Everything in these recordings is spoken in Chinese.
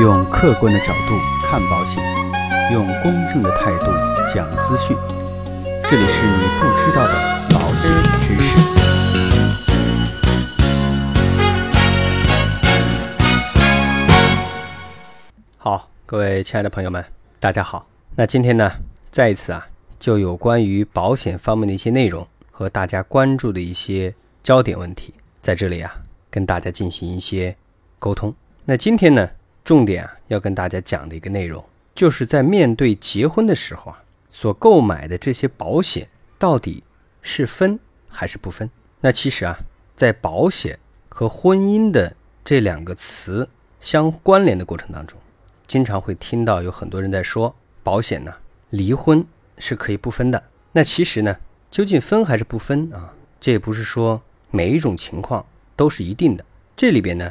用客观的角度看保险，用公正的态度讲资讯。这里是你不知道的保险知识。好，各位亲爱的朋友们，大家好。那今天呢，再一次啊，就有关于保险方面的一些内容和大家关注的一些焦点问题，在这里啊，跟大家进行一些沟通。那今天呢，重点啊，要跟大家讲的一个内容，就是在面对结婚的时候啊，所购买的这些保险到底是分还是不分？那其实啊，在保险和婚姻的这两个词相关联的过程当中，经常会听到有很多人在说，保险呢，离婚是可以不分的。那其实呢，究竟分还是不分啊？这也不是说每一种情况都是一定的，这里边呢，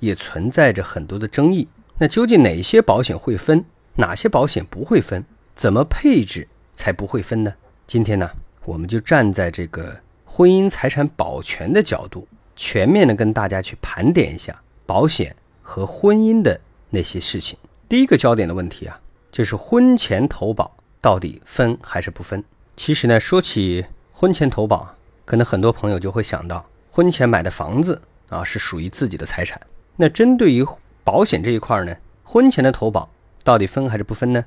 也存在着很多的争议。那究竟哪些保险会分，哪些保险不会分？怎么配置才不会分呢？今天呢，我们就站在这个婚姻财产保全的角度，全面的跟大家去盘点一下保险和婚姻的那些事情。第一个焦点的问题啊，就是婚前投保到底分还是不分？其实呢，说起婚前投保，可能很多朋友就会想到，婚前买的房子啊是属于自己的财产。那针对于保险这一块呢，婚前的投保到底分还是不分呢？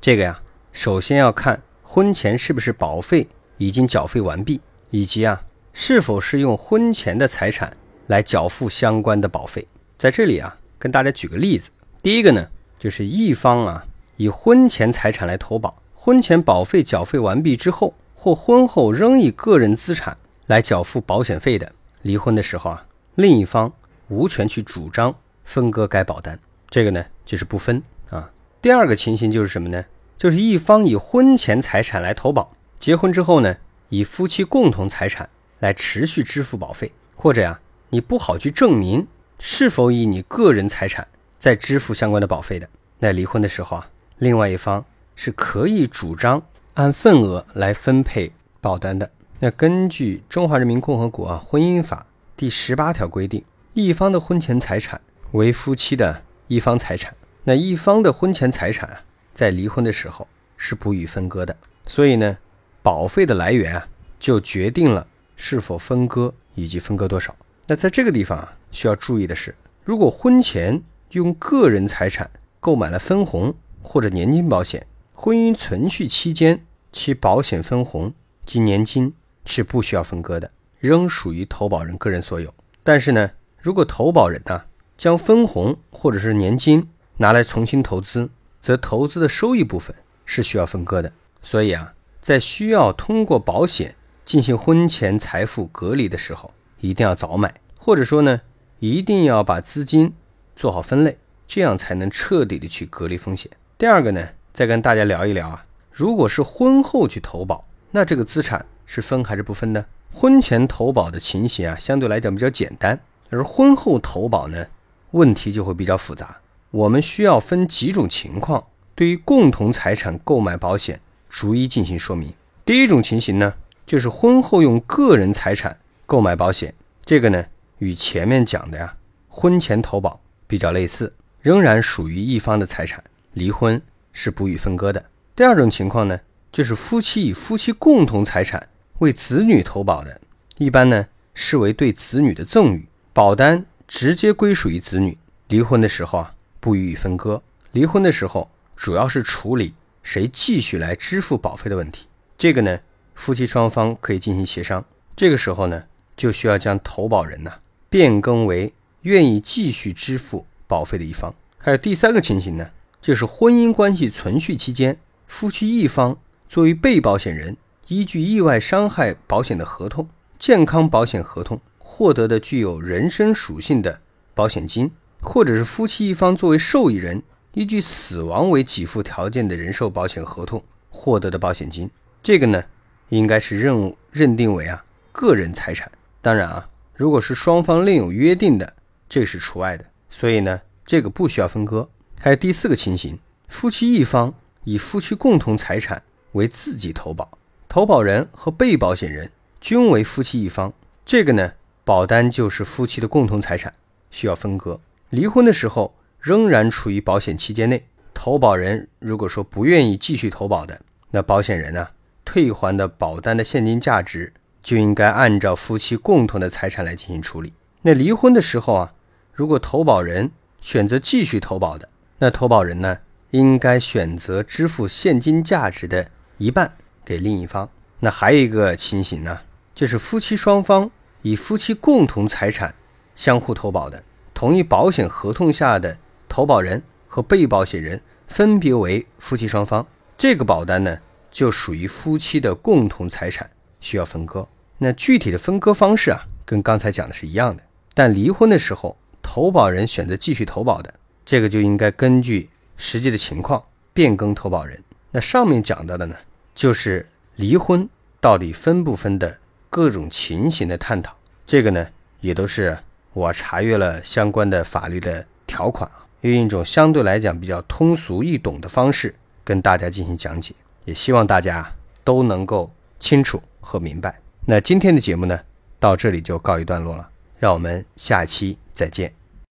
这个呀，首先要看婚前是不是保费已经缴费完毕，以及啊是否是用婚前的财产来缴付相关的保费。在这里啊，跟大家举个例子，第一个呢，就是一方啊以婚前财产来投保，婚前保费缴费完毕之后，或婚后仍以个人资产来缴付保险费的，离婚的时候啊，另一方无权去主张。分割该保单，这个呢就是不分啊。第二个情形就是什么呢？就是一方以婚前财产来投保，结婚之后呢，以夫妻共同财产来持续支付保费，或者呀，你不好去证明是否以你个人财产在支付相关的保费的，那离婚的时候啊，另外一方是可以主张按份额来分配保单的。那根据《中华人民共和国啊婚姻法》第十八条规定，一方的婚前财产。为夫妻的一方财产，那一方的婚前财产啊，在离婚的时候是不予分割的。所以呢，保费的来源啊，就决定了是否分割以及分割多少。那在这个地方啊，需要注意的是，如果婚前用个人财产购买了分红或者年金保险，婚姻存续期间其保险分红及年金是不需要分割的，仍属于投保人个人所有。但是呢，如果投保人呢，将分红或者是年金拿来重新投资，则投资的收益部分是需要分割的。所以啊，在需要通过保险进行婚前财富隔离的时候，一定要早买，或者说呢，一定要把资金做好分类，这样才能彻底的去隔离风险。第二个呢，再跟大家聊一聊啊，如果是婚后去投保，那这个资产是分还是不分呢？婚前投保的情形啊，相对来讲比较简单，而婚后投保呢？问题就会比较复杂，我们需要分几种情况，对于共同财产购买保险逐一进行说明。第一种情形呢，就是婚后用个人财产购买保险，这个呢与前面讲的呀婚前投保比较类似，仍然属于一方的财产，离婚是不予分割的。第二种情况呢，就是夫妻以夫妻共同财产为子女投保的，一般呢视为对子女的赠与，保单。直接归属于子女，离婚的时候啊不予以分割。离婚的时候主要是处理谁继续来支付保费的问题。这个呢，夫妻双方可以进行协商。这个时候呢，就需要将投保人呢变更为愿意继续支付保费的一方。还有第三个情形呢，就是婚姻关系存续期间，夫妻一方作为被保险人，依据意外伤害保险的合同、健康保险合同。获得的具有人身属性的保险金，或者是夫妻一方作为受益人，依据死亡为给付条件的人寿保险合同获得的保险金，这个呢，应该是认认定为啊个人财产。当然啊，如果是双方另有约定的，这是除外的。所以呢，这个不需要分割。还有第四个情形，夫妻一方以夫妻共同财产为自己投保，投保人和被保险人均为夫妻一方，这个呢。保单就是夫妻的共同财产，需要分割。离婚的时候，仍然处于保险期间内，投保人如果说不愿意继续投保的，那保险人呢退还的保单的现金价值就应该按照夫妻共同的财产来进行处理。那离婚的时候啊，如果投保人选择继续投保的，那投保人呢应该选择支付现金价值的一半给另一方。那还有一个情形呢，就是夫妻双方以夫妻共同财产相互投保的。同一保险合同下的投保人和被保险人分别为夫妻双方，这个保单呢就属于夫妻的共同财产，需要分割。那具体的分割方式啊，跟刚才讲的是一样的。但离婚的时候，投保人选择继续投保的，这个就应该根据实际的情况变更投保人。那上面讲到的呢，就是离婚到底分不分的各种情形的探讨。这个呢，也都是。我查阅了相关的法律的条款啊，用一种相对来讲比较通俗易懂的方式跟大家进行讲解，也希望大家都能够清楚和明白。那今天的节目呢，到这里就告一段落了，让我们下期再见。